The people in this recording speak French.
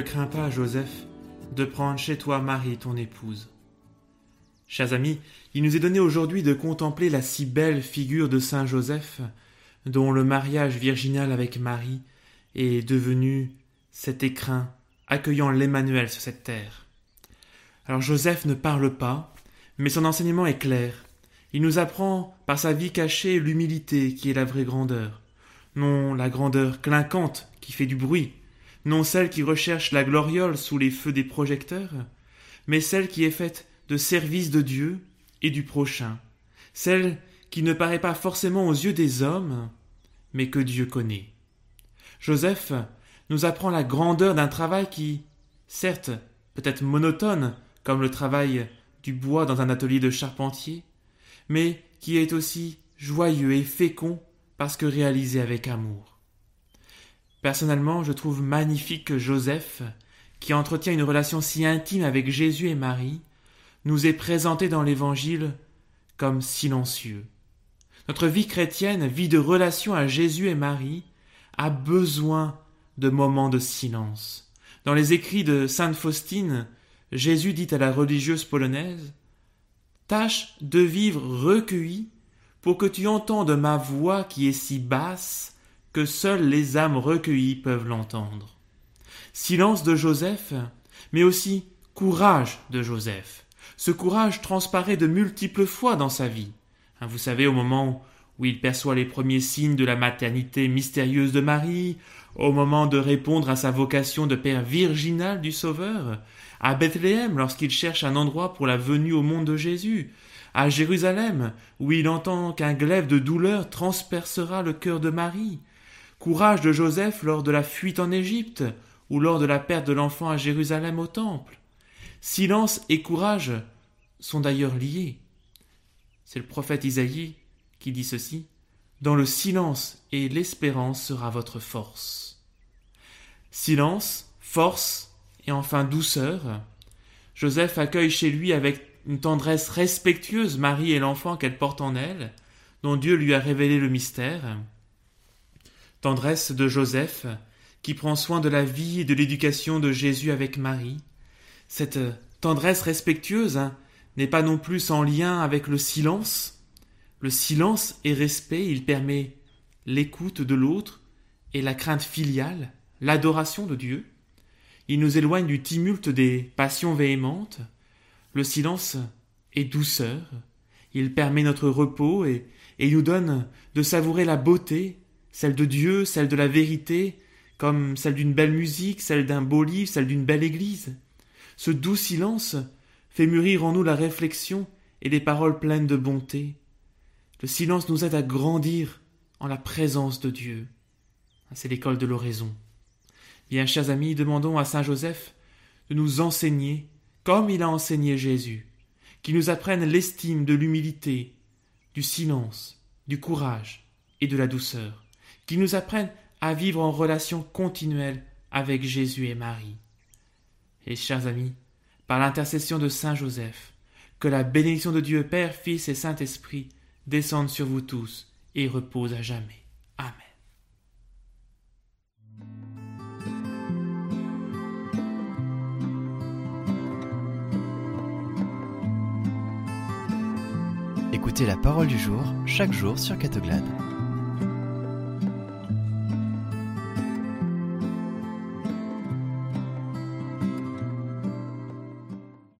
crains pas, Joseph, de prendre chez toi Marie, ton épouse. Chers amis, il nous est donné aujourd'hui de contempler la si belle figure de Saint Joseph, dont le mariage virginal avec Marie est devenu cet écrin accueillant l'Emmanuel sur cette terre. Alors Joseph ne parle pas, mais son enseignement est clair. Il nous apprend par sa vie cachée l'humilité qui est la vraie grandeur, non la grandeur clinquante qui fait du bruit, non celle qui recherche la gloriole sous les feux des projecteurs, mais celle qui est faite de service de Dieu et du prochain, celle qui ne paraît pas forcément aux yeux des hommes, mais que Dieu connaît. Joseph nous apprend la grandeur d'un travail qui, certes, peut être monotone, comme le travail du bois dans un atelier de charpentier, mais qui est aussi joyeux et fécond parce que réalisé avec amour. Personnellement, je trouve magnifique que Joseph, qui entretient une relation si intime avec Jésus et Marie, nous est présenté dans l'Évangile comme silencieux. Notre vie chrétienne, vie de relation à Jésus et Marie, a besoin de moments de silence. Dans les écrits de Sainte Faustine, Jésus dit à la religieuse polonaise Tâche de vivre recueilli pour que tu entendes ma voix qui est si basse que seules les âmes recueillies peuvent l'entendre. Silence de Joseph, mais aussi courage de Joseph. Ce courage transparaît de multiples fois dans sa vie. Hein, vous savez, au moment où il perçoit les premiers signes de la maternité mystérieuse de Marie, au moment de répondre à sa vocation de père virginal du Sauveur, à Bethléem lorsqu'il cherche un endroit pour la venue au monde de Jésus, à Jérusalem où il entend qu'un glaive de douleur transpercera le cœur de Marie, courage de Joseph lors de la fuite en Égypte ou lors de la perte de l'enfant à Jérusalem au temple. Silence et courage sont d'ailleurs liés. C'est le prophète Isaïe qui dit ceci. Dans le silence et l'espérance sera votre force. Silence, force et enfin douceur. Joseph accueille chez lui avec une tendresse respectueuse Marie et l'enfant qu'elle porte en elle, dont Dieu lui a révélé le mystère tendresse de Joseph, qui prend soin de la vie et de l'éducation de Jésus avec Marie. Cette tendresse respectueuse hein, n'est pas non plus sans lien avec le silence. Le silence et respect, il permet l'écoute de l'autre et la crainte filiale, l'adoration de Dieu. Il nous éloigne du tumulte des passions véhémentes. Le silence est douceur. Il permet notre repos et, et nous donne de savourer la beauté celle de Dieu, celle de la vérité, comme celle d'une belle musique, celle d'un beau livre, celle d'une belle église. Ce doux silence fait mûrir en nous la réflexion et les paroles pleines de bonté. Le silence nous aide à grandir en la présence de Dieu. C'est l'école de l'oraison. Bien, chers amis, demandons à Saint Joseph de nous enseigner comme il a enseigné Jésus, qu'il nous apprenne l'estime de l'humilité, du silence, du courage et de la douceur qui nous apprennent à vivre en relation continuelle avec Jésus et Marie. Et chers amis, par l'intercession de Saint Joseph, que la bénédiction de Dieu Père, Fils et Saint-Esprit descende sur vous tous et repose à jamais. Amen. Écoutez la parole du jour chaque jour sur Catoglade.